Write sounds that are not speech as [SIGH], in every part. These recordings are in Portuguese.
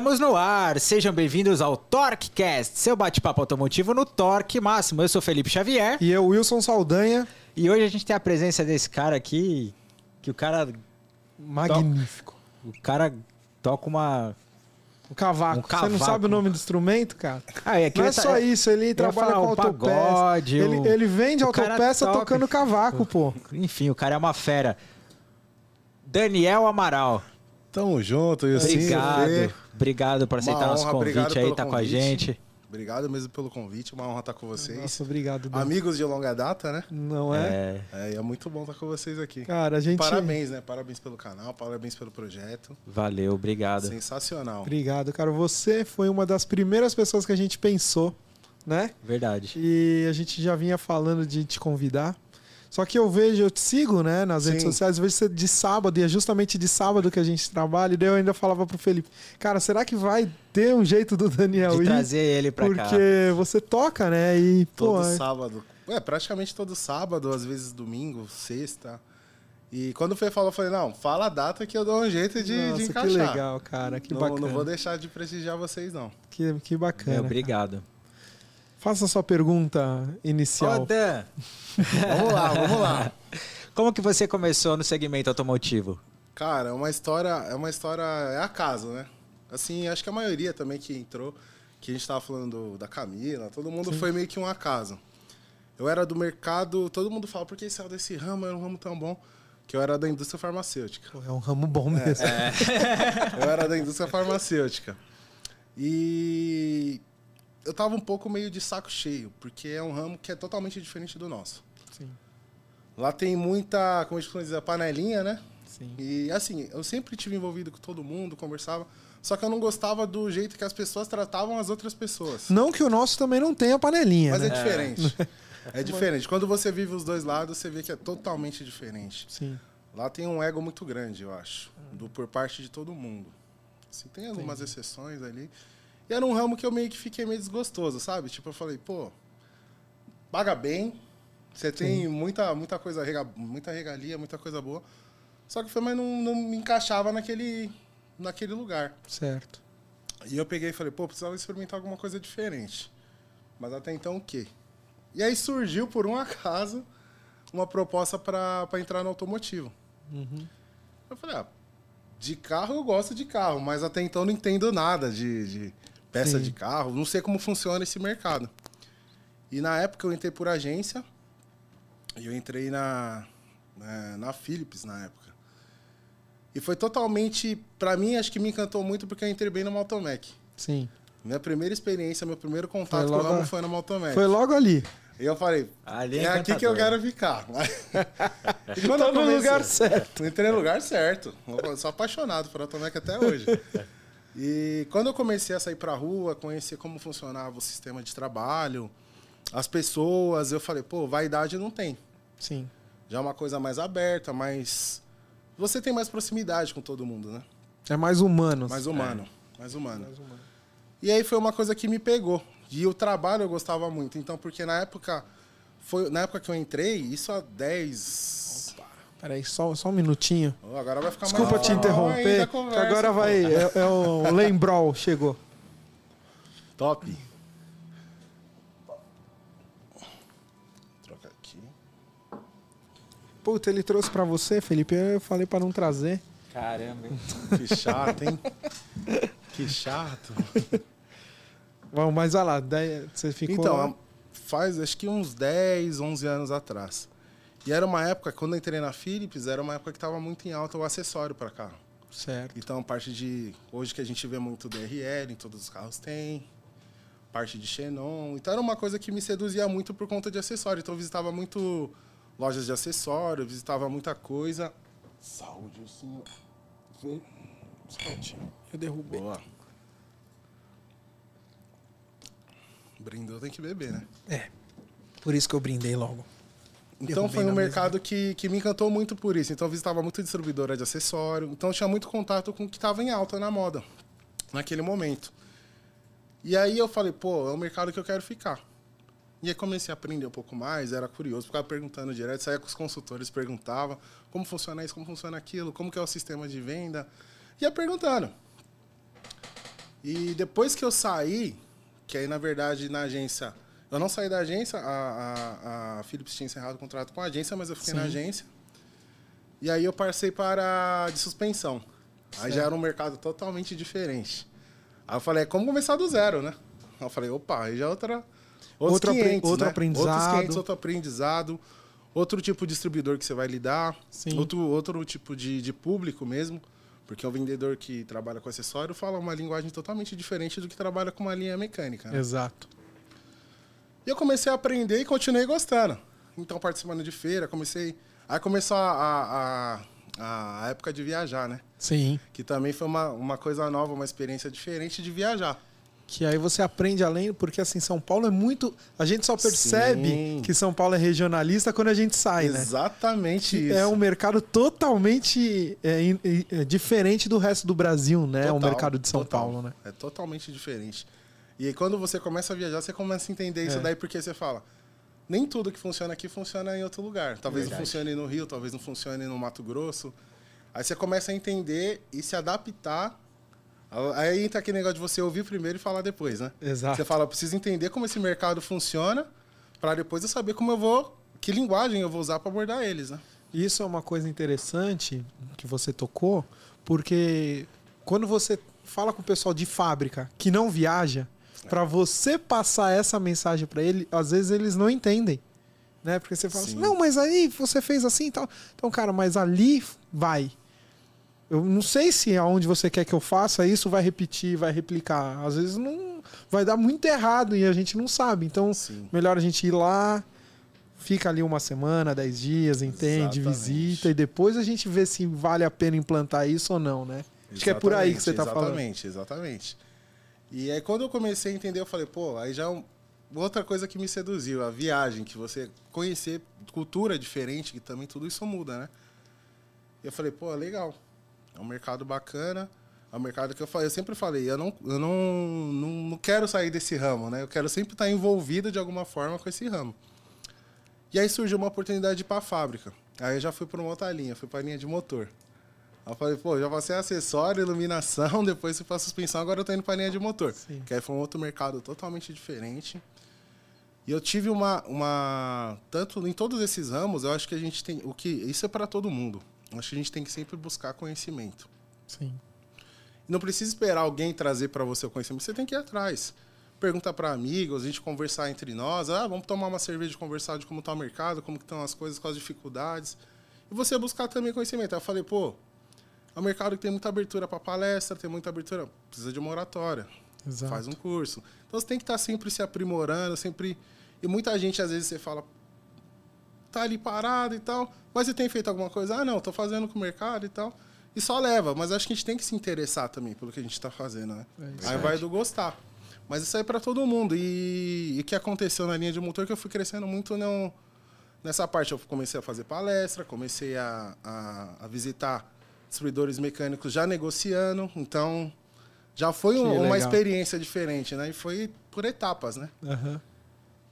Estamos no ar, sejam bem-vindos ao TorqueCast, seu bate-papo automotivo no Torque Máximo. Eu sou Felipe Xavier. E eu, Wilson Saldanha. E hoje a gente tem a presença desse cara aqui, que o cara... Magnífico. O cara toca uma... Um cavaco. Um cavaco. Você não sabe o nome do instrumento, cara? Ah, é não é ta- só isso, ele trabalha falar com autopeça. Ele, ele vende autopeça toca. tocando cavaco, pô. Enfim, o cara é uma fera. Daniel Amaral. Tamo junto, e assim, Obrigado. Obrigado por aceitar nosso honra, convite aí, tá com a convite. gente. Obrigado mesmo pelo convite, uma honra estar com vocês. Nossa, obrigado. Dan. Amigos de longa data, né? Não é? É, É, é muito bom estar com vocês aqui. Cara, a gente... Parabéns, né? Parabéns pelo canal, parabéns pelo projeto. valeu, obrigado. Sensacional. Obrigado, cara. Você foi uma das primeiras pessoas que a gente pensou, né? Verdade. E a gente já vinha falando de te convidar. Só que eu vejo, eu te sigo, né, nas redes Sim. sociais, eu vejo você de sábado, e é justamente de sábado que a gente trabalha, e daí eu ainda falava pro Felipe, cara, será que vai ter um jeito do Daniel De ir? trazer ele pra cá. Porque você toca, né? E, pô, Todo é- sábado. É, praticamente todo sábado, às vezes domingo, sexta. E quando o Fê falou, eu falei, não, fala a data que eu dou um jeito de, Nossa, de que encaixar. legal, cara, que não, bacana. não vou deixar de prestigiar vocês, não. Que, que bacana. Meu, obrigado. Faça a sua pergunta inicial. Dan, [LAUGHS] Vamos lá, vamos lá. como que você começou no segmento automotivo? Cara, é uma história, é uma história, é acaso, né? Assim, acho que a maioria também que entrou, que a gente tava falando do- da Camila, todo mundo foi meio que um acaso. Eu era do mercado, todo mundo fala, por que saiu desse ramo? Era um ramo tão bom. Que eu era da indústria farmacêutica. É um ramo bom mesmo. [LAUGHS] Eu era da indústria farmacêutica. E eu tava um pouco meio de saco cheio, porque é um ramo que é totalmente diferente do nosso. Sim, Lá tem muita, como a gente dizer, panelinha, né? sim. E assim, eu sempre tive envolvido com todo mundo, conversava, só que eu não gostava do jeito que as pessoas tratavam as outras pessoas. Não que o nosso também não tenha panelinha, Mas né? é diferente. [LAUGHS] É diferente. Quando você vive os dois lados, você vê que é totalmente diferente. Sim. Lá tem um ego muito grande, eu acho, do por parte de todo mundo. Assim, tem algumas exceções ali. E era um ramo que eu meio que fiquei meio desgostoso, sabe? Tipo, eu falei, pô, paga bem, você tem muita, muita coisa, rega- muita regalia, muita coisa boa. Só que foi, mas não, não me encaixava naquele, naquele lugar. Certo. E eu peguei e falei, pô, precisava experimentar alguma coisa diferente. Mas até então o quê? E aí surgiu, por um acaso, uma proposta para entrar no automotivo. Uhum. Eu falei, ah, de carro eu gosto de carro, mas até então não entendo nada de, de peça Sim. de carro, não sei como funciona esse mercado. E na época eu entrei por agência, e eu entrei na, na, na Philips na época. E foi totalmente, pra mim, acho que me encantou muito porque eu entrei bem no Automec. Sim. Minha primeira experiência, meu primeiro contato Foi com o foi no Automec. Foi logo ali. E eu falei, Ali é é aqui que eu quero ficar. e [LAUGHS] quando eu no comecei- lugar certo. Entrei no lugar certo. Eu sou apaixonado por Automec até hoje. E quando eu comecei a sair pra rua, conhecer como funcionava o sistema de trabalho, as pessoas, eu falei, pô, vaidade não tem. Sim. Já é uma coisa mais aberta, mais. Você tem mais proximidade com todo mundo, né? É mais humano. Mais humano. Mais humano. Mais humano. E aí foi uma coisa que me pegou. E o trabalho eu gostava muito. Então, porque na época. Foi, na época que eu entrei, isso há 10. Peraí, só, só um minutinho. Oh, agora vai ficar Desculpa mais te interromper. conversa, agora pô. vai. É, é o [LAUGHS] Lembrol chegou. Top. Troca aqui. Puta, ele trouxe pra você, Felipe. Eu falei pra não trazer. Caramba. hein? [LAUGHS] Que chato, hein? que chato. Vamos, mas olha lá. Você ficou. Então, faz acho que uns 10, 11 anos atrás. E era uma época, quando eu entrei na Philips, era uma época que estava muito em alta o acessório para carro. Certo. Então, parte de. Hoje que a gente vê muito DRL, em todos os carros tem. Parte de Xenon. Então, era uma coisa que me seduzia muito por conta de acessório. Então, eu visitava muito lojas de acessório, visitava muita coisa. Saúde, senhor. Vê. Eu derrubei. Boa. Brindou tem que beber, né? É. Por isso que eu brindei logo. Então foi um mercado que, que me encantou muito por isso. Então eu visitava muito distribuidora de acessório. Então tinha muito contato com o que estava em alta na moda, naquele momento. E aí eu falei, pô, é um mercado que eu quero ficar. E aí comecei a aprender um pouco mais, era curioso, ficava perguntando direto, saía com os consultores, perguntava como funciona isso, como funciona aquilo, como que é o sistema de venda. Ia perguntando. E depois que eu saí, que aí na verdade na agência. Eu não saí da agência, a, a, a Philips tinha encerrado o contrato com a agência, mas eu fiquei na Sim. agência. E aí eu passei para de suspensão. Aí já era um mercado totalmente diferente. Aí eu falei, é como começar do zero, né? Aí eu falei, opa, aí já é outra. Outro apre- 500, outro né? aprendizado. Outros 500, outro aprendizado. Outro tipo de distribuidor que você vai lidar. Sim. Outro, outro tipo de, de público mesmo. Porque o vendedor que trabalha com acessório fala uma linguagem totalmente diferente do que trabalha com uma linha mecânica. né? Exato. E eu comecei a aprender e continuei gostando. Então, participando de feira, comecei. Aí começou a, a, a, época de viajar, né? Sim. Que também foi uma, uma coisa nova, uma experiência diferente de viajar. Que aí você aprende além, porque assim, São Paulo é muito. A gente só percebe Sim. que São Paulo é regionalista quando a gente sai, né? Exatamente isso. É um mercado totalmente é, in- é, diferente do resto do Brasil, né? o Total, mercado de São total. Paulo, né? É totalmente diferente. E aí, quando você começa a viajar, você começa a entender isso É. daí, porque você fala. Nem tudo que funciona aqui funciona em outro lugar. Talvez não funcione no Rio, talvez não funcione no Mato Grosso. Aí você começa a entender e se adaptar. Aí entra aquele negócio de você ouvir primeiro e falar depois, né? Exato. Você fala, eu preciso entender como esse mercado funciona para depois eu saber como eu vou, que linguagem eu vou usar para abordar eles, né? Isso é uma coisa interessante que você tocou, porque quando você fala com o pessoal de fábrica que não viaja, para você passar essa mensagem para ele, às vezes eles não entendem. Né? Porque você fala Sim. assim, não, mas aí você fez assim e tal. Então, cara, mas ali vai. Eu não sei se aonde você quer que eu faça isso vai repetir, vai replicar. Às vezes não vai dar muito errado e a gente não sabe. Então, Sim. melhor a gente ir lá, fica ali uma semana, dez dias, entende, Exatamente. visita e depois a gente vê se vale a pena implantar isso ou não, né? Acho que é por aí que você tá falando. Exatamente, exatamente. E aí quando eu comecei a entender, eu falei, pô, aí já é um- outra coisa que me seduziu, a viagem, que você conhecer cultura diferente, que também tudo isso muda, né? Eu falei, pô, legal. É um mercado bacana. É um mercado que eu eu sempre falei, eu não, eu não, não, não quero sair desse ramo, né? Eu quero sempre estar envolvido de alguma forma com esse ramo. E aí surgiu uma oportunidade para a fábrica. Aí eu já fui para uma outra linha, fui para a linha de motor. Aí eu falei, pô, já passei acessório, iluminação, [LAUGHS] depois fui para suspensão, agora eu tô indo para a linha de motor. Sim. Que aí foi um outro mercado totalmente diferente. E eu tive uma, uma. Tanto em todos esses ramos, eu acho que a gente tem. o que Isso é para todo mundo. Eu acho que a gente tem que sempre buscar conhecimento. Sim. Não precisa esperar alguém trazer para você o conhecimento, você tem que ir atrás. Perguntar para amigos, a gente conversar entre nós. Ah, vamos tomar uma cerveja e conversar de como está o mercado, como que estão as coisas, quais as dificuldades. E você buscar também conhecimento. Aí eu falei, pô, é um mercado que tem muita abertura para palestra, tem muita abertura, precisa de uma oratória. Exato. Faz um curso. Então você tem que estar sempre se aprimorando, sempre. E muita gente, às vezes, você fala, tá ali parado e tal, mas você tem feito alguma coisa? Ah, não, tô fazendo com o mercado e tal. E só leva, mas acho que a gente tem que se interessar também pelo que a gente está fazendo, né? É aí vai do gostar. Mas isso aí é para todo mundo. E, o que aconteceu na linha de motor é que eu fui crescendo muito no, nessa parte. Eu comecei a fazer palestra, comecei a, a, a visitar distribuidores mecânicos já negociando. Então, já foi Que um- uma experiência diferente, né? E foi por etapas, né? Aham.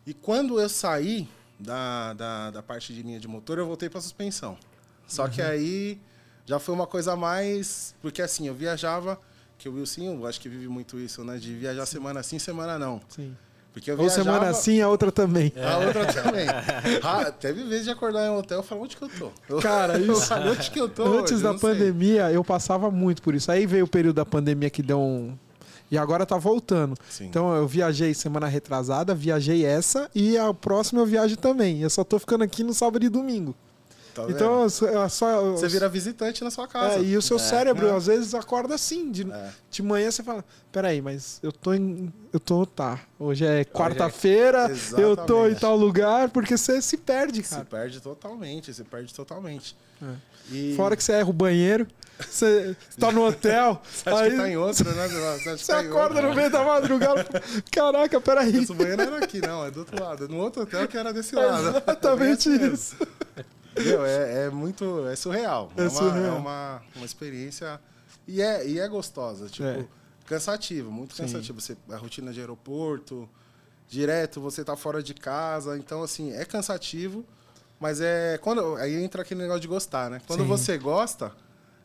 E quando eu saí da, da, da parte de linha de motor, eu voltei para suspensão. Só que Uhum. aí já foi uma coisa mais. Porque assim, eu viajava, que o Wilson, eu acho que vive muito isso, né? De viajar semana sim, semana não. Sim. Porque eu Ou viajava. semana sim, a outra também. A outra também. Ah, teve vezes de acordar em um hotel e falar, onde que eu tô? Eu- Cara, [LAUGHS] isso- onde que eu tô? Antes da não sei. pandemia, eu passava muito por isso. Aí veio o período da pandemia que deu um. E agora tá voltando. Sim. Então eu viajei semana retrasada, viajei essa e a próxima eu viajo também. Eu só tô ficando aqui no sábado e domingo. Tá então. Você vira visitante na sua casa. É, e o seu É. cérebro É. às vezes acorda assim. De, É. de manhã você fala: Peraí, mas eu tô em. Eu tô. Tá. Hoje é quarta-feira, eu tô em Exatamente. tal lugar, porque você se perde, Se cara. perde totalmente, se perde totalmente. É. E... Fora que você erra o banheiro, você [LAUGHS] tá no hotel, Você acha aí que tá em outro, né? Você, acha que você tá acorda outro. no meio da madrugada. Caraca, peraí. Esse banheiro era aqui, não, é do outro lado. É no outro hotel que era desse lado. [LAUGHS] Exatamente É bem assim isso. Meu, é, é muito. É surreal. É uma, surreal. é uma, uma experiência. E é, e é gostosa. Tipo, É. cansativo, muito Sim. cansativo. Você, a rotina de aeroporto, direto, você tá fora de casa. Então, assim, é cansativo. Mas é. Quando, aí entra aquele negócio de gostar, né? Quando Sim. você gosta,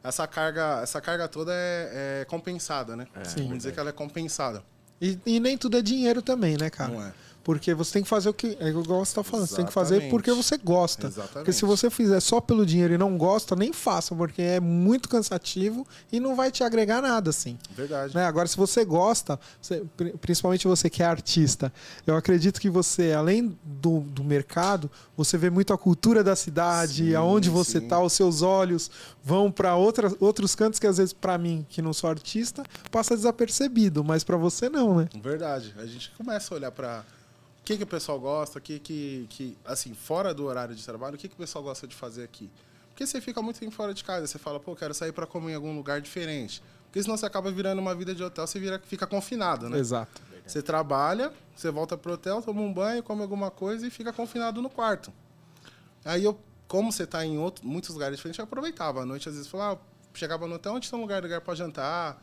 essa carga, essa carga toda é, é compensada, né? Sim. Vamos dizer que ela é compensada. E, e nem tudo é dinheiro também, né, cara? Não é. Porque você tem que fazer o que. É igual você tá falando, você tem que fazer Exatamente. porque você gosta. Exatamente. Porque se você fizer só pelo dinheiro e não gosta, nem faça, porque é muito cansativo e não vai te agregar nada, assim. Verdade. Né? Agora, se você gosta, você- pri- principalmente você que é artista, eu acredito que você, além do, do mercado, você vê muito a cultura da cidade, Sim, aonde você sim. tá, os seus olhos vão para outros cantos que às vezes para mim, que não sou artista, passa desapercebido, mas para você não, né? Verdade. A gente começa a olhar para o que, que o pessoal gosta, o que, que, que, assim, fora do horário de trabalho, o que, que o pessoal gosta de fazer aqui. Porque você fica muito tempo fora de casa, você fala, pô, quero sair para comer em algum lugar diferente. Porque senão você acaba virando uma vida de hotel, você vira, fica confinado, né? Exato. Você trabalha, você volta pro hotel, toma um banho, come alguma coisa e fica confinado no quarto. Aí eu, como você tá em outro, muitos lugares diferentes, eu aproveitava. À noite, às vezes, falava, ah, chegava no hotel, onde tem um lugar, lugar para jantar,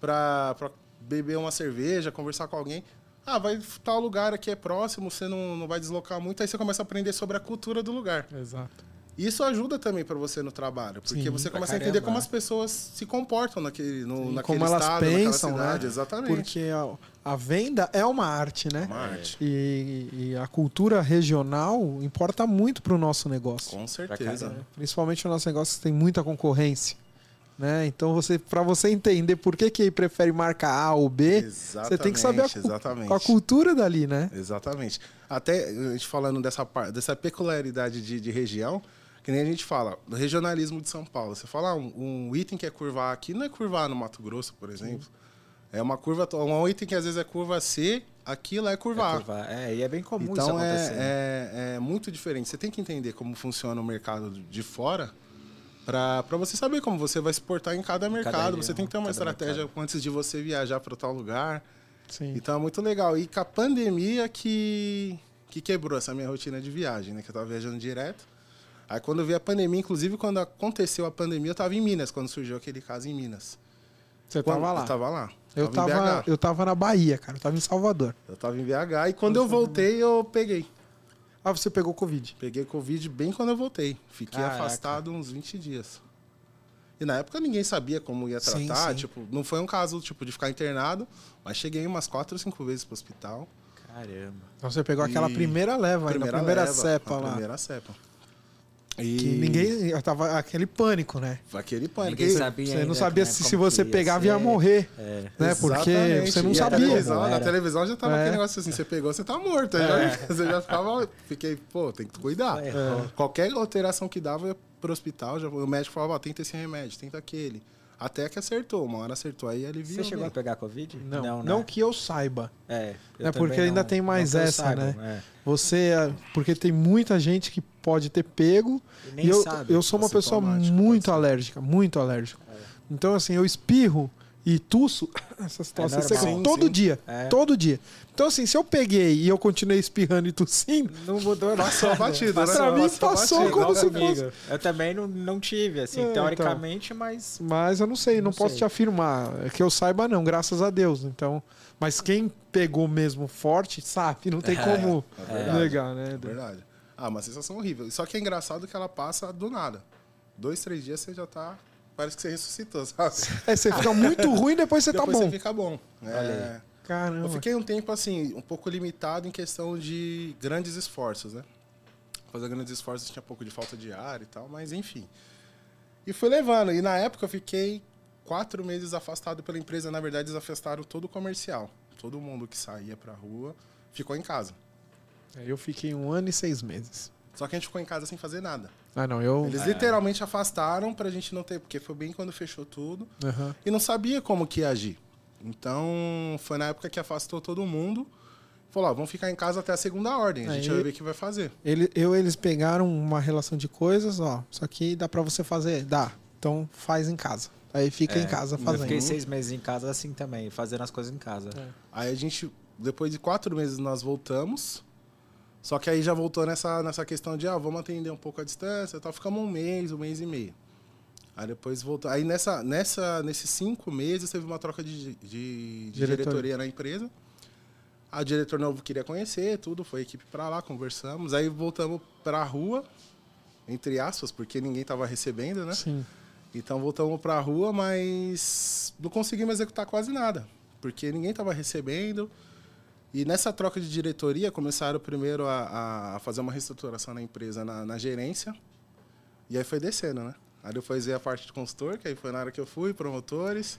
para beber uma cerveja, conversar com alguém. Ah, vai tal lugar aqui é próximo, você não, não vai deslocar muito, aí você começa a aprender sobre a cultura do lugar. Exato. Isso ajuda também para você no trabalho, porque Sim, você começa a entender como as pessoas se comportam naquele, no, E naquele como elas estado, pensam, naquela cidade. né? Exatamente. Porque a, a venda é uma arte, né? Uma arte. E, e a cultura regional importa muito para o nosso negócio. Com certeza. Principalmente o nosso negócio que tem muita concorrência. Né? Então, você, para você entender por que, que prefere marca A ou B, você tem que saber a, exatamente. a cultura dali, né? Exatamente. Até a gente falando dessa, dessa peculiaridade de, de região, que nem a gente fala, do regionalismo de São Paulo. Você fala, ah, um, um item que é curvar aqui não é curvar no Mato Grosso, por exemplo. É uma curva, um item que às vezes é curva C, aqui lá é curva A. É, curva- é, e é bem comum isso Então acontecer. né? é, é, é muito diferente. Você tem que entender como funciona o mercado de fora para você saber como você vai se portar em cada mercado. região, você tem que ter uma cada estratégia mercado. antes de você viajar para tal lugar. Sim. Então é muito legal. E com a pandemia que, que quebrou essa minha rotina de viagem, né? Que eu tava viajando direto. Aí quando eu vi a pandemia, inclusive quando aconteceu a pandemia, eu tava em Minas, quando surgiu aquele caso em Minas. Você Quando- tava lá. Eu tava lá. Eu Tava tava, eu tava na Bahia, cara. Eu tava em Salvador. Eu tava em BH e quando eu voltei, eu peguei. Ah, você pegou Covid. Peguei Covid bem quando eu voltei. Fiquei Caraca. afastado uns 20 dias. E na época ninguém sabia como ia Sim, tratar. sim. Tipo, não foi um caso tipo, de ficar internado, mas cheguei umas quatro ou cinco vezes pro hospital. Caramba. Então você pegou aquela E- primeira leva, aí, na primeira leva, cepa a lá. Primeira cepa. E Que ninguém. eu Tava aquele pânico, né? Aquele pânico. Ninguém sabia Você ainda não sabia como é- se, como se você ia pegava ia morrer. É. Né? Porque Exatamente. você não E sabia. Televisão, na televisão já tava É. aquele negócio assim, você pegou, você tá morto. Já, [LAUGHS] você já ficava. Fiquei, pô, tem que cuidar. É. Qualquer alteração que dava, eu ia pro hospital, já, o médico falava, ó, tenta esse remédio, tenta aquele. Até que acertou, uma hora acertou, aí aliviou. Você chegou né? a pegar Covid? Não, não, né? que eu saiba. É, eu É, porque também ainda não- tem mais não essa, saiba, né? é. Você. é, Porque tem muita gente que pode ter pego. E nem E eu, sabe. eu sou uma pessoa muito alérgica, muito alérgica. Então, assim, eu espirro e tuço. [LAUGHS] Essa situação normal. seca Sim, todo sim. dia. É. Todo dia. Então, assim, se eu peguei e eu continuei espirrando e tossindo, Não mudou nada. Passou batido, né? Pra mim passou batido. como Igual se comigo. Eu também não, não tive, assim, É, teoricamente, mas... mas eu não sei, não, Não posso sei. te afirmar. É Que eu saiba, não, graças a Deus. Então, mas quem pegou mesmo forte, sabe, não tem [LAUGHS] É, como é negar, né? É verdade. Ah, uma sensação horrível. Só que é engraçado que ela passa do nada. Dois, três dias você já tá. Parece que você ressuscitou, sabe? É, você fica muito ruim depois você Depois tá bom. você fica bom. É, Caramba. Eu fiquei um tempo assim, um pouco limitado em questão de grandes esforços, né? Fazer grandes esforços tinha pouco de falta de ar e tal, mas enfim. E fui levando. E na época eu fiquei quatro meses afastado pela empresa. Na verdade, eles afastaram todo o comercial. Todo mundo que saía pra rua ficou em casa. Eu fiquei um ano e seis meses. Só que a gente ficou em casa sem fazer nada. Ah, não, eu. Eles literalmente afastaram pra gente não ter, porque foi bem quando fechou tudo. Aham. E não sabia como que ia agir. Então, foi na época que afastou todo mundo. Falou, ó, vamos ficar em casa até a segunda ordem. A gente Aí- vai ver o que vai fazer. Ele, eu eles pegaram uma relação de coisas, ó. Isso aqui dá pra você fazer? Dá. Então faz em casa. Aí fica É, em casa Eu fazendo. fiquei seis meses em casa assim também, fazendo as coisas em casa. É. Aí a gente, depois de quatro meses, nós voltamos. Só que aí já voltou nessa, nessa questão de, ah, vamos atender um pouco a distância e tal. Ficamos um mês, um mês e meio. Aí depois voltou. Aí nessa, nessa, nesses cinco meses teve uma troca de, de, de Diretoria. na empresa. A diretor novo queria conhecer, tudo, foi a equipe pra lá, conversamos. Aí voltamos pra rua, entre aspas, porque ninguém tava recebendo, né? Sim. Então voltamos pra rua, mas não conseguimos executar quase nada, porque ninguém estava recebendo. E nessa troca de diretoria, começaram primeiro a, a fazer uma reestruturação na empresa, na, na, gerência. E aí foi descendo, né? Aí depois veio a parte de consultor, que aí foi na área que eu fui, promotores.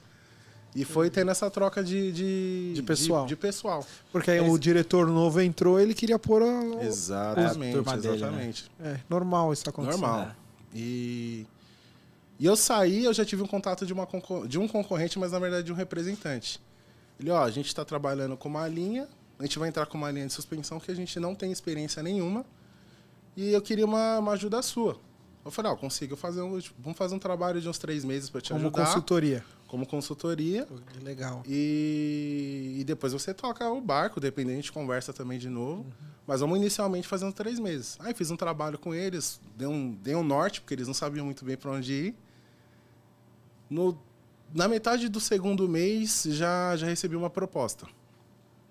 E foi tendo essa troca de, de, de pessoal. De, de, pessoal. Porque aí o diretor novo entrou, ele queria pôr a. Exatamente, a exatamente. Dele, né? É, normal isso acontecer. Normal. É. E, e eu saí, eu já tive um contato de, uma, de um concorrente, mas na verdade de um representante. Ele, ó, a gente está trabalhando com uma linha, a gente vai entrar com uma linha de suspensão que a gente não tem experiência nenhuma. E eu queria uma, uma ajuda sua. Eu falei, ó, consigo fazer um. Vamos fazer um trabalho de uns três meses para te como ajudar. Como consultoria. Como consultoria. Legal. E, e depois você toca o barco, dependendo, a gente conversa também de novo. Uhum. Mas vamos inicialmente fazer uns três meses. Aí fiz um trabalho com eles, dei um, dei um norte, porque eles não sabiam muito bem para onde ir. No, na metade do segundo mês já, já recebi uma proposta.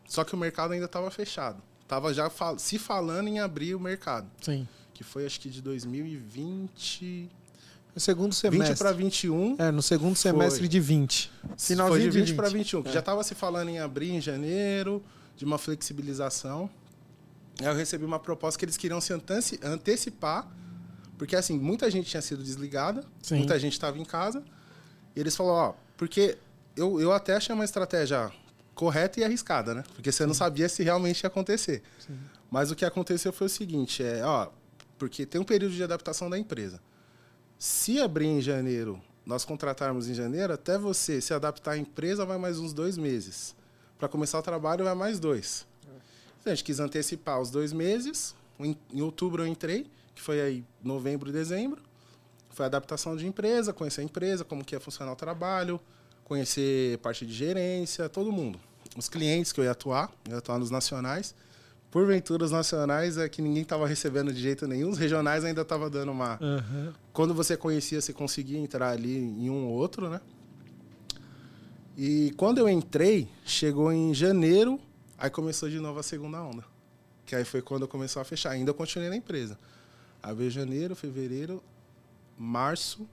Só que o mercado ainda estava fechado. Tava já fal se falando em abrir o mercado. Sim. Que foi acho que de 2020. No segundo semestre. 20 para 21. É, no segundo semestre foi. de 20. Finalzinho foi de 20, 20. para 21, que é. já estava se falando em abrir em janeiro, de uma flexibilização. Aí eu recebi uma proposta que eles queriam se antecipar, porque assim, muita gente tinha sido desligada, Sim. muita gente estava em casa. E eles falaram, ó, porque eu, eu até achei uma estratégia correta e arriscada, né? Porque você não sabia se realmente ia acontecer. Sim. Mas o que aconteceu foi o seguinte, é, ó, porque tem um período de adaptação da empresa. Se abrir em janeiro, nós contratarmos em janeiro, até você se adaptar à empresa vai mais uns dois meses. Para começar o trabalho vai mais dois. Então a gente quis antecipar os dois meses. Em, em outubro eu entrei, que foi aí novembro e dezembro. Foi adaptação de empresa, conhecer a empresa, como que ia funcionar o trabalho, conhecer parte de gerência, todo mundo. Os clientes que eu ia atuar, eu ia atuar nos nacionais. Porventura, os nacionais é que ninguém estava recebendo de jeito nenhum. Os regionais ainda estava dando uma... Uhum. Quando você conhecia, você conseguia entrar ali em um ou outro, né? E quando eu entrei, chegou em janeiro, aí começou de novo a segunda onda. Que aí foi quando começou a fechar. Ainda eu continuei na empresa. Aí veio janeiro, fevereiro, março,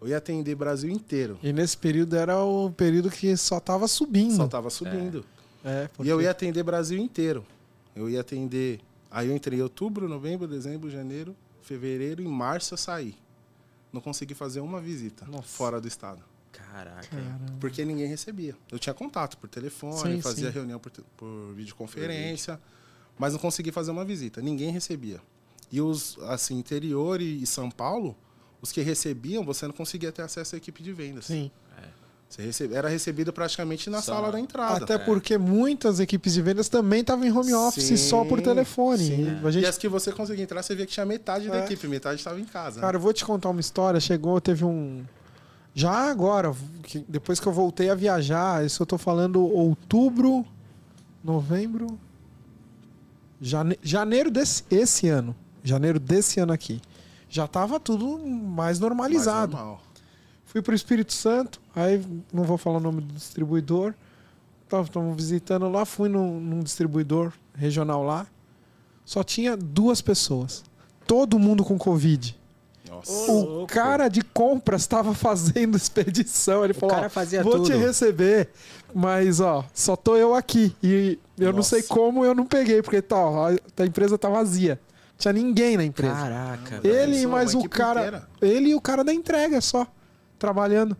eu ia atender Brasil inteiro. E nesse período era o período que só estava subindo. Só estava subindo. É. É, porque... E eu ia atender Brasil inteiro. Eu ia atender. Aí eu entrei em outubro, novembro, dezembro, janeiro, fevereiro e março eu saí. Não consegui fazer uma visita Nossa. fora do estado. Caraca. Caramba. Porque ninguém recebia. Eu tinha contato por telefone, sim, fazia sim. reunião por, por videoconferência, mas não consegui fazer uma visita. Ninguém recebia. E os, assim, interior e, e São Paulo, os que recebiam, você não conseguia ter acesso à equipe de vendas. Sim. Você recebe, era recebido praticamente na só. sala da entrada. Até é. porque muitas equipes de vendas também estavam em home office sim, só por telefone. Sim. E, gente... e as que você conseguia entrar, você via que tinha metade é. da equipe, metade estava em casa. Cara, eu vou te contar uma história. Chegou, teve um. Já agora, que depois que eu voltei a viajar, isso eu tô falando outubro, novembro. Jane... Janeiro desse esse ano. Janeiro desse ano aqui. Já tava tudo mais normalizado. Mais normal. Fui para o Espírito Santo, aí não vou falar o nome do distribuidor. Estamos visitando lá, fui num, num distribuidor regional lá. Só tinha duas pessoas. Todo mundo com Covid. Nossa. O cara de compras estava fazendo [LAUGHS] expedição. Ele o falou: Vou tudo. te receber, mas ó, só tô eu aqui. E eu Nossa. não sei como eu não peguei, porque tá, ó, a empresa tá vazia. Tinha ninguém na empresa. Caraca. Ele e mais o cara. Inteira. Ele e o cara da entrega só trabalhando.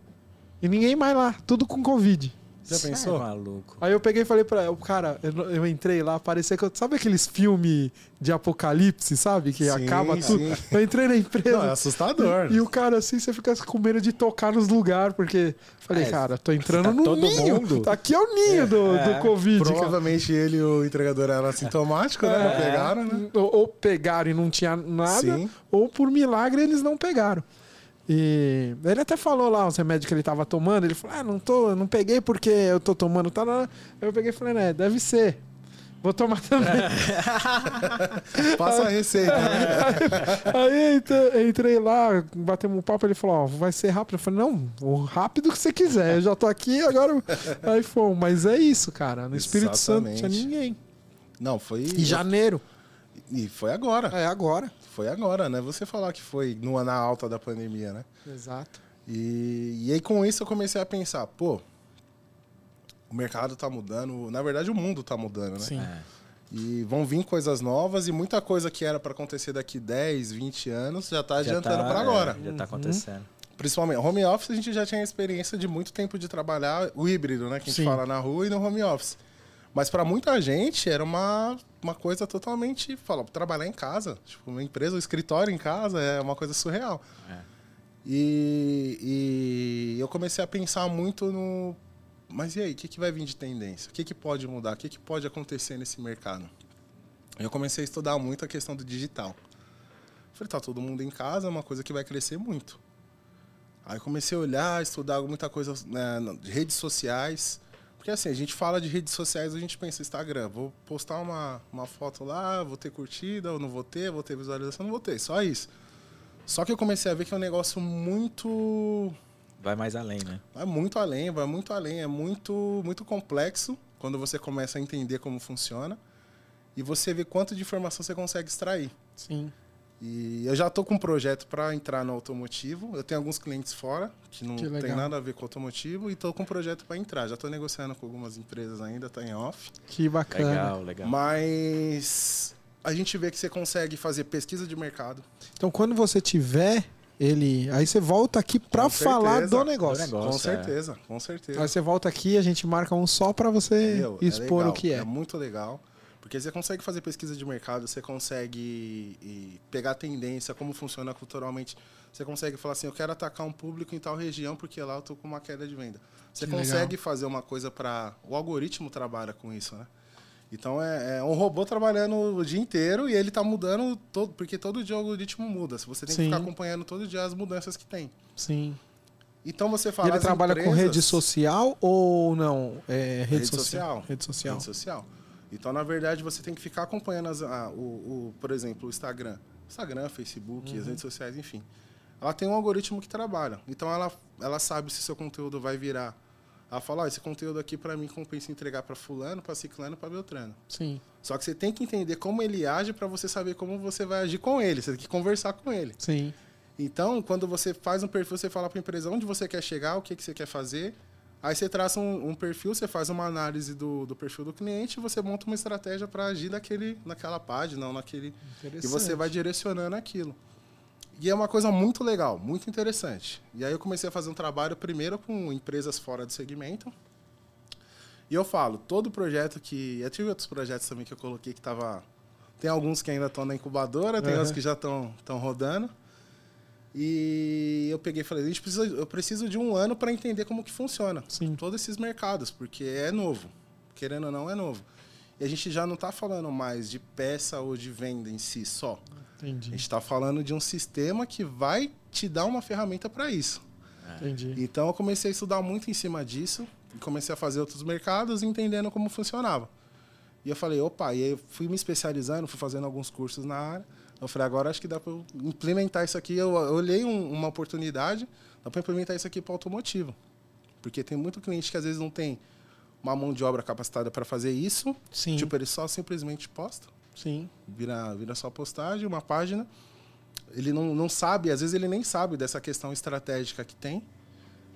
E ninguém mais lá, tudo com Covid. Já Cê pensou? É maluco. Aí eu peguei e falei pra o cara, eu, eu, entrei lá, parecia que eu. Sabe aqueles filmes de apocalipse, sabe? Que sim, acaba tudo. Sim. Eu entrei na empresa. Não, é assustador. E, e, o cara, assim, você fica com medo de tocar nos lugares, porque. Falei, é, cara, tô entrando tá no todo ninho. Mundo. Tá aqui é o ninho é, do, é, do Covid. Provavelmente cara. ele e o entregador eram assintomáticos, né? Não é. pegaram, né? Ou, ou, pegaram e não tinha nada, sim. ou por milagre eles não pegaram. E ele até falou lá os remédios que ele tava tomando. Ele falou: Ah, não, tô, não peguei porque eu tô tomando. Tá, eu peguei e falei: Né, deve ser. Vou tomar também. [LAUGHS] Passa a receita. Né? [LAUGHS] Aí, aí, entrei lá, batemos um papo. Ele falou: Ó, vai ser rápido. Eu falei: Não, o rápido que você quiser. Eu já tô aqui, agora. Aí foi. Mas é isso, cara. No Espírito Exatamente. Santo não tinha ninguém. Não, foi. Em janeiro. E foi agora. É agora. Foi agora, né? Você falar que foi no, na alta da pandemia, né? Exato. E, e aí com isso eu comecei a pensar, pô, o mercado tá mudando, na verdade o mundo tá mudando, né? Sim. É. E vão vir coisas novas e muita coisa que era para acontecer daqui 10, 20 anos já tá Já adiantando tá- para é, agora. já tá acontecendo. Principalmente, home office a gente já tinha experiência de muito tempo de trabalhar o híbrido, né? Que a gente Sim. fala na rua e no home office. Mas para muita gente era uma, uma coisa totalmente. Fala, trabalhar em casa. Tipo, uma empresa, um escritório em casa é uma coisa surreal. É. E, e eu comecei a pensar muito no. Mas e aí, o que, que vai vir de tendência? O que, que pode mudar? O que, que pode acontecer nesse mercado? Eu comecei a estudar muito a questão do digital. Falei, tá todo mundo em casa, é uma coisa que vai crescer muito. Aí comecei a olhar, estudar muita coisa né, de redes sociais. Porque assim, a gente fala de redes sociais, a gente pensa Instagram, vou postar uma, uma foto lá, vou ter curtida, ou não vou ter, vou ter visualização, não vou ter, só isso. Só que eu comecei a ver que é um negócio muito Vai mais além, né? vai muito além, vai muito além, é muito muito complexo quando você começa a entender como funciona e você vê quanto de informação você consegue extrair. Sim. E eu já estou com um projeto para entrar no automotivo. Eu tenho alguns clientes fora que não Que tem nada a ver com automotivo e estou com um projeto para entrar. Já estou negociando com algumas empresas ainda, está em off. Que bacana. Legal, legal. Mas a gente vê que você consegue fazer pesquisa de mercado. Então, quando você tiver ele, aí você volta aqui pra Com falar do negócio. Do negócio. com é. certeza, com certeza. Aí você volta aqui, a gente marca um só pra você Meu, é expor legal, o que é. É muito legal. Porque você consegue fazer pesquisa de mercado, você consegue e, pegar tendência, como funciona culturalmente. Você consegue falar assim, eu quero atacar um público em tal região porque lá eu tô com uma queda de venda. Você Que consegue legal. fazer uma coisa para O algoritmo trabalha com isso, né? Então é, é um robô trabalhando o dia inteiro e ele tá mudando, todo, porque todo dia o algoritmo muda. Se Você tem Sim. que ficar acompanhando todo dia as mudanças que tem. Sim. Então você E fala. ele as trabalha com empresas- rede social ou não? É, rede, Rede social. social. Rede social. Rede social. Então, na verdade, você tem que ficar acompanhando, as, a- o, o- por exemplo, o Instagram. Instagram, Facebook, Uhum. as redes sociais, enfim. Ela tem um algoritmo que trabalha. Então, ela, ela sabe se seu conteúdo vai virar. Ela fala, ó, esse conteúdo aqui, para mim, compensa entregar para fulano, para ciclano, para beltrano. Sim, Só que você tem que entender como ele age para você saber como você vai agir com ele. Você tem que conversar com ele. sim. Então, quando você faz um perfil, você fala para a empresa onde você quer chegar, o que, que você quer fazer. Aí você traça um, um perfil, você faz uma análise do, do perfil do cliente e você monta uma estratégia para agir naquele, naquela página ou naquele. E você vai direcionando aquilo. E é uma coisa muito legal, muito interessante. E aí eu comecei a fazer um trabalho primeiro com empresas fora do segmento. E eu falo, todo projeto que. Eu tive outros projetos também que eu coloquei que tava. Tem alguns que ainda estão na incubadora, tem Aham. outros que já estão rodando. E eu peguei e falei, a gente precisa, eu preciso de um ano para entender como que funciona Sim. todos esses mercados, porque é novo. Querendo ou não, é novo. E a gente já não está falando mais de peça ou de venda em si só. A Entendi. gente está falando de um sistema que vai te dar uma ferramenta para isso. Entendi. Então eu comecei a estudar muito em cima disso e comecei a fazer outros mercados entendendo como funcionava. E eu falei, opa, e aí eu fui me especializando, fui fazendo alguns cursos na área. Eu falei, agora acho que dá para implementar isso aqui. Eu, eu olhei um- uma oportunidade, dá para implementar isso aqui para automotivo. Porque tem muito cliente que às vezes não tem uma mão de obra capacitada para fazer isso. Sim. Tipo, ele só simplesmente posta Sim. vira, vira só postagem, uma página. Ele não, não sabe, às vezes ele nem sabe dessa questão estratégica que tem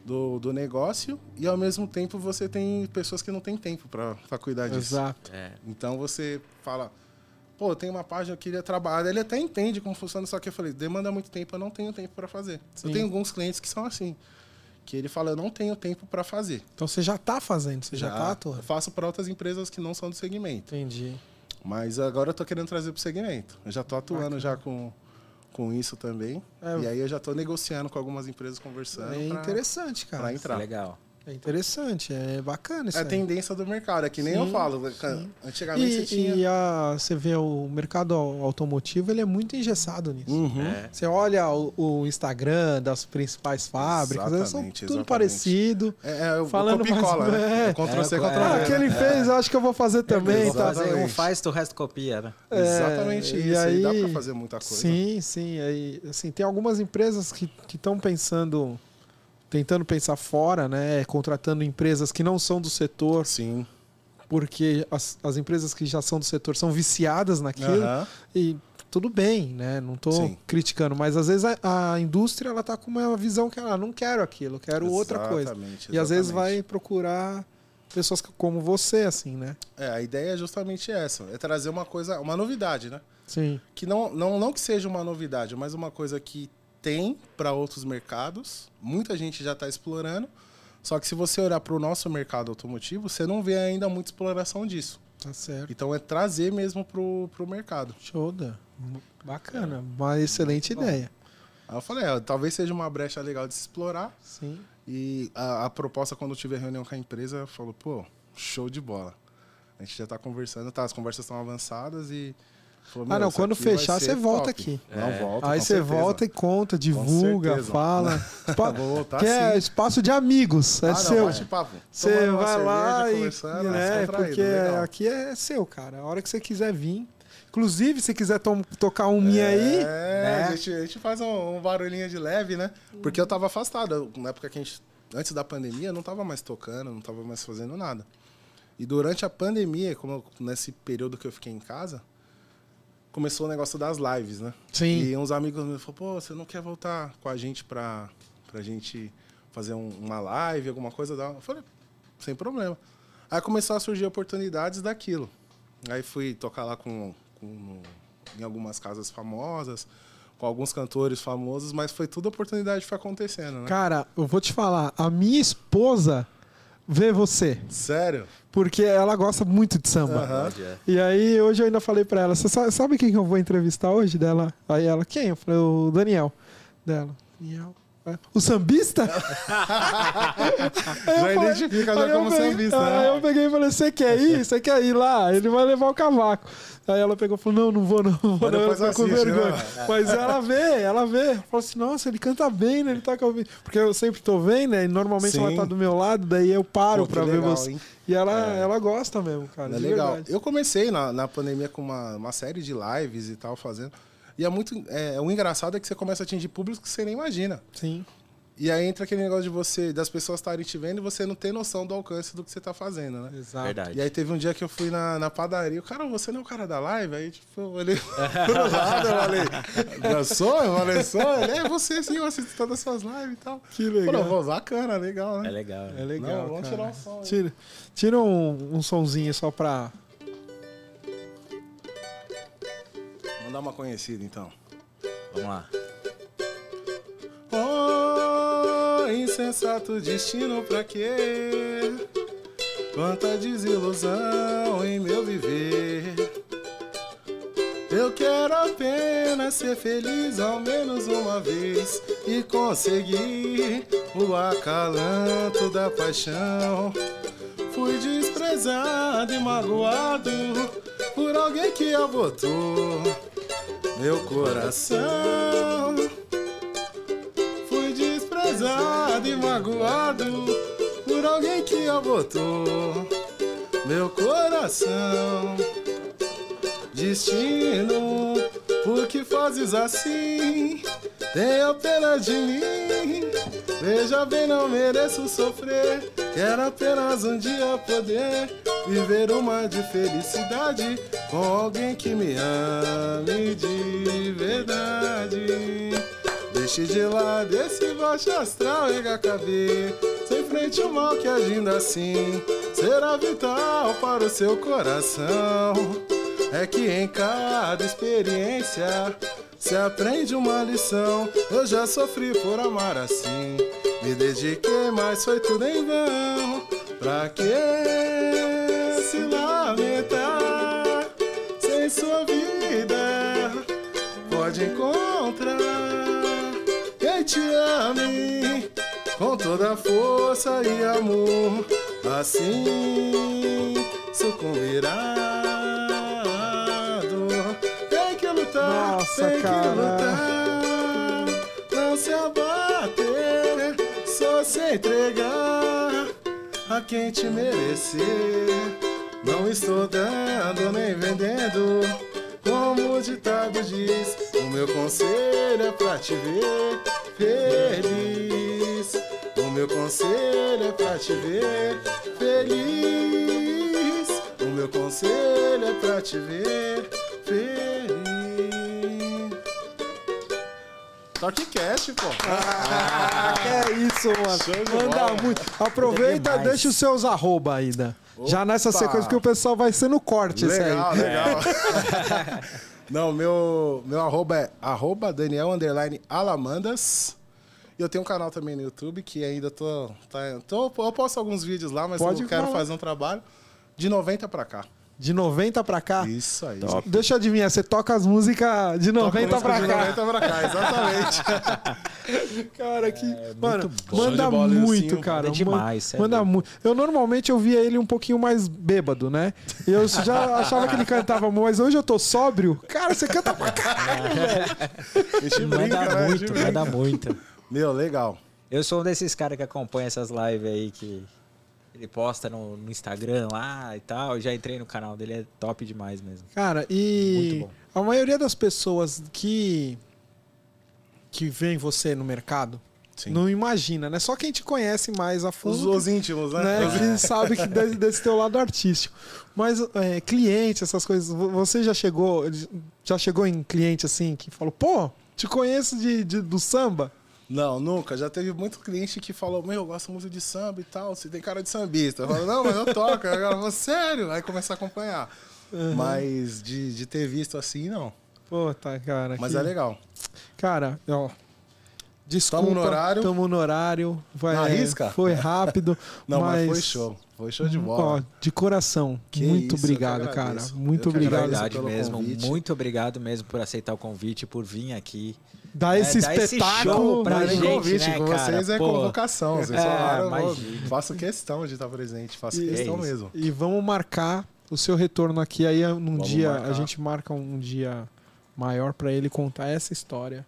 do, do negócio e ao mesmo tempo você tem pessoas que não têm tempo para cuidar disso. Exato. É. Então você fala, pô, eu tenho uma página, eu queria trabalhar. Ele até entende como funciona, só que eu falei, demanda muito tempo, eu não tenho tempo para fazer. Sim. Eu tenho alguns clientes que são assim, que ele fala, eu não tenho tempo para fazer. Então você já tá fazendo, você já, tá Eu atuando. faço para outras empresas que não são do segmento. Entendi. Mas agora eu tô querendo trazer pro segmento. Eu já tô atuando Bacana. já com, com isso também. É. E aí eu já tô negociando com algumas empresas, conversando. É pra- interessante, cara. pra entrar. Legal. É interessante, é bacana isso É a aí. tendência do mercado, é que nem Sim, eu falo. Antigamente você E, tinha. e a, você vê o mercado automotivo, ele é muito engessado nisso. Uhum. É. Você olha o, o Instagram das principais fábricas, eles são Exatamente, tudo exatamente. parecido. É, é o Falando copia e mais- cola, né? é. É Ctrl C, É, Ctrl é. V. Ah, que ele fez, eu acho que eu vou fazer também. Vou Tá? fazer um Exatamente. faz, tu o resto copia, né? É, Exatamente e isso. Aí dá pra fazer muita coisa. Sim, sim. Aí, assim, tem algumas empresas que estão pensando, tentando pensar fora, né? Contratando empresas que não são do setor, Sim. porque as, as empresas que já são do setor são viciadas naquilo Aham. e tudo bem, né? Não Sim. criticando, mas às vezes a, a indústria ela tá com uma visão que ela não quero aquilo, quero outra coisa. Exatamente, E às vezes exatamente. vai procurar pessoas como você, assim, né? É, a ideia é justamente essa, é trazer uma coisa, uma novidade, né? Sim. Que não, não, não que seja uma novidade, mas uma coisa que tem para outros mercados, muita gente já está explorando, só que se você olhar para o nosso mercado automotivo, você não vê ainda muita exploração disso. Tá certo. Então é trazer mesmo pro, pro mercado. Show da. Bacana. Uma excelente ideia. Aí eu falei, é, talvez seja uma brecha legal de se explorar. Sim. E a, a proposta, quando eu tive a reunião com a empresa, falou, pô, show de bola. A gente já tá conversando, tá, as conversas estão avançadas e. falou, Ah, "Meu, não, quando fechar, você volta top." aqui. Não, É. volta. Aí você volta e conta, divulga, fala. [LAUGHS] Espa- Vou voltar que é espaço de amigos, é ah, seu. Não. Você vai lá e. Né, descontraído, porque legal. aqui é seu, cara. A hora que você quiser vir. Inclusive, se quiser tom- tocar um minha aí. É, né? a, gente, a gente faz um, um barulhinho de leve, né? Porque eu tava afastado. Na época que a gente. Antes da pandemia, eu não tava mais tocando, não tava mais fazendo nada. E durante a pandemia, como eu- nesse período que eu fiquei em casa, começou o negócio das lives, né? Sim. E uns amigos meus falaram, pô, você não quer voltar com a gente pra, pra gente fazer um- uma live, alguma coisa? da-" Eu falei, sem problema. Aí começou a surgir oportunidades daquilo. Aí fui tocar lá com, com- em algumas casas famosas, com alguns cantores famosos, mas foi tudo oportunidade que foi acontecendo, né? Cara, eu vou te falar. A minha esposa vê você. Sério? Porque ela gosta muito de samba. É. E aí, hoje eu ainda falei pra ela: Você sa- sabe quem que eu vou entrevistar hoje dela? Aí ela: Quem? Eu falei: O Daniel. Dela. Daniel. É. O sambista? [LAUGHS] Eu Já identifica já eu como peguei- sambista, Aí né? eu peguei e falei: Você quer ir? Você quer ir lá? Ele vai levar o cavaco. Aí ela pegou e falou: Não, não vou, não. Vou, não. Depois ficou com vergonha. né? Mas ela vê, ela vê. Falou assim: Nossa, ele canta bem, né? Ele toca bem. Porque eu sempre tô vendo, né? E normalmente Sim. ela tá do meu lado, daí eu paro Pô, pra ver legal, você. hein? E ela, ela gosta mesmo, cara. É legal. verdade. Eu comecei na, na pandemia com uma, uma série de lives e tal, fazendo. E é muito. É, o engraçado é que você começa a atingir públicos que você nem imagina. Sim. E aí entra aquele negócio de você, das pessoas estarem te vendo e você não ter noção do alcance do que você tá fazendo, né? Exato. Verdade. E aí teve um dia que eu fui na, na padaria, o cara, você não é o cara da live? Aí, tipo, eu olhei [LAUGHS] pro lado, eu falei, sou? Eu falei, sou? Ele, é você sim, eu assisto todas as suas lives e tal. Que legal. Pô, bacana, legal, É né? legal. É né? legal. Não, vamos cara. tirar um som aí. Tira, tira um, um sonzinho só pra. Dar uma conhecida, então. Vamos lá. Oh, insensato destino pra quê? Quanta desilusão em meu viver. Eu quero apenas ser feliz ao menos uma vez e conseguir o acalanto da paixão. Fui desprezado e magoado por alguém que abotou meu coração. Fui desprezado e magoado por alguém que abotou meu coração. Destino, por que fazes assim? Tenha pena de mim. Veja bem, não mereço sofrer. Quero apenas um dia poder viver uma de felicidade com alguém que me ame de verdade. Deixe de lado esse baixo astral e HKB. Sem frente o mal que agindo assim será vital para o seu coração. É que em cada experiência se aprende uma lição. Eu já sofri por amar assim. Me dediquei, mas foi tudo em vão. Pra que te ame com toda força e amor. Assim sucumbirá. Tem que lutar, Nossa, tem cara. que lutar. Não se abater, só se entregar a quem te merecer. Não estou dando nem vendendo. Como o ditado diz, o meu conselho é pra te ver feliz. O meu conselho é pra te ver feliz. O meu conselho é pra te ver feliz. TorqueCast, pô. Ah, que é isso, mano. Show de Manda bola. muito. Aproveita, demais. deixa os seus arroba ainda. Já nessa Opa. sequência que o pessoal vai ser no corte esse Legal, aí. legal. [LAUGHS] Não, meu, meu arroba é arroba Daniel underline Alamandas. E eu tenho um canal também no YouTube que ainda tô, tá, tô. Eu posto alguns vídeos lá, mas Pode eu quero falar. fazer um trabalho de 90 pra cá. De 90 pra cá. Isso aí. Deixa eu adivinhar, você toca as músicas de 90 Toco pra música cá. De 90 pra cá, exatamente. [LAUGHS] Cara, que. mano, bom. Show manda de bola, muito, cara. Manda demais, é Manda muito. Eu normalmente eu via ele um pouquinho mais bêbado, né? E eu já achava que ele cantava, mas hoje eu tô sóbrio. Cara, você canta pra caralho, velho. A gente brinca, Manda né? Muito, brinca. manda muito. Meu, legal. Eu sou um desses caras que acompanha essas lives aí que ele posta no, no Instagram lá e tal. Eu já entrei no canal dele, é top demais mesmo. Cara, e Muito a maioria das pessoas que que vem você no mercado Sim. não imagina, né? Só quem te conhece mais a fundo. Os, os íntimos, né? né, que [LAUGHS] sabe que desse, desse teu lado artístico. Mas é, cliente, essas coisas, vo- você já chegou, já chegou em cliente assim que falou, pô, te conheço de, de- do samba? Não, nunca. Já teve muito cliente que falou, meu, eu gosto muito de samba e tal, você tem cara de sambista. Eu falo, não, mas eu toco. Aí eu falo, sério? Aí começa a acompanhar. Mas de, de ter visto assim, não. Pô, tá, cara. Mas que- é legal. Cara, ó. Desculpa, Tamo no horário. Tamo no horário. Vai, Na risca? Foi rápido. [LAUGHS] Não, mas, mas, foi show. Foi show de Ó, bola. de coração. Que muito isso, obrigado, cara. Muito Eu obrigado. Verdade mesmo. convite. Muito obrigado mesmo por aceitar o convite, por vir aqui. Dá esse É, esse espetáculo. pra é nem gente, convite, né, com cara? vocês é Pô. convocação. Vocês É, falaram, faço questão de estar presente, faço E- questão É mesmo. E vamos marcar o seu retorno aqui. Aí num Vamos dia, marcar. a gente marca um dia maior pra ele contar essa história.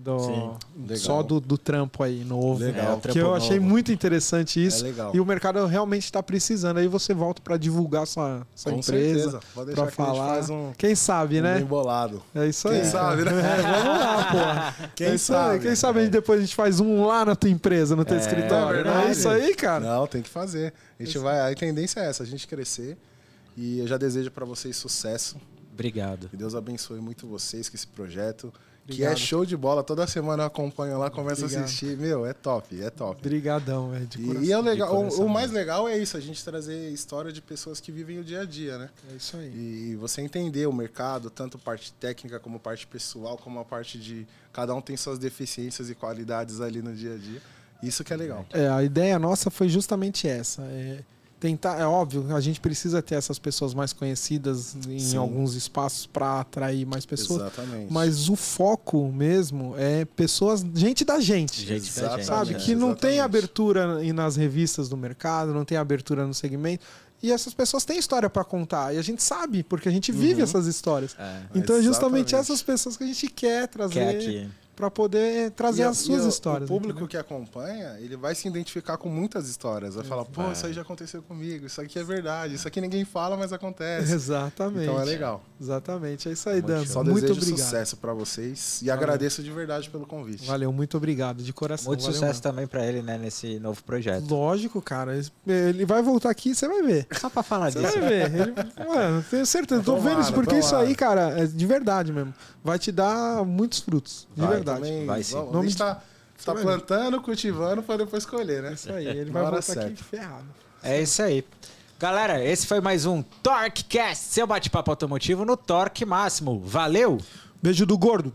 Do, Sim, só do, do trampo aí novo. Legal. É, Que eu achei novo. muito interessante isso. É legal. E o mercado realmente está precisando. Aí você volta pra divulgar sua, sua Com empresa. certeza. Pode deixar Pra que a gente falar. faz um, Quem sabe, um né? bem bolado. É isso Quem aí. sabe, né? [LAUGHS] É, vamos lá, porra. Quem É isso aí. sabe? Quem sabe a gente depois a gente faz um lá na tua empresa, no teu É, escritório. né? É isso aí, cara. Não, tem que fazer. A gente vai, a tendência é essa, a gente crescer. E eu já desejo para vocês sucesso. Obrigado. Que Deus abençoe muito vocês com esse projeto. Que é show de bola. Toda semana eu acompanho lá, começo Obrigado. a assistir. Meu, é top, é top. Obrigadão, velho. de E, coração. e é o, legal, de o- coração o, mais legal é isso, a gente trazer história de pessoas que vivem o dia a dia, né? É isso aí. E você entender o mercado, tanto parte técnica como parte pessoal, como a parte de. Cada um tem suas deficiências e qualidades ali no dia a dia. Isso que é legal. É, a ideia nossa foi justamente essa. É tentar, é óbvio, a gente precisa ter essas pessoas mais conhecidas em Sim. alguns espaços para atrair mais pessoas. Exatamente. Mas o foco mesmo é pessoas, gente da gente. Gente da gente. Exatamente. sabe? Que não tem Exatamente. abertura e nas revistas do mercado, não tem abertura no segmento. E essas pessoas têm história para contar. E a gente sabe, porque a gente vive Uhum. essas histórias. É, Então é justamente Exatamente. essas pessoas que a gente quer trazer quer aqui. Para poder trazer E a- as suas e histórias. O público entendeu? que acompanha, ele vai se identificar com muitas histórias. Vai falar, pô, Vai. isso aí já aconteceu comigo, isso aqui é verdade, isso aqui ninguém fala, mas acontece. Exatamente. Então é legal. Exatamente. É isso aí, Dan. Só muito desejo obrigado. sucesso para vocês e Valeu. agradeço de verdade pelo convite. Valeu, muito obrigado de coração. Muito valeu sucesso mesmo. também pra ele, né, nesse novo projeto. Lógico, cara. Ele vai voltar aqui, você vai ver. Só pra falar Você disso. vai ver. Ele, mano, tenho certeza. Tô Tomara, vendo isso, porque isso aí, cara, é de verdade mesmo. Vai te dar muitos frutos. De Vai, verdade. Também, Vai sim. vamos- Nome a gente tá, tá plantando, cultivando para depois colher, né? É isso aí. [LAUGHS] Ele vai voltar aqui certa. ferrado. É isso aí. Galera, esse foi mais um TorqueCast, seu bate-papo automotivo no Torque Máximo. Valeu! Beijo do gordo.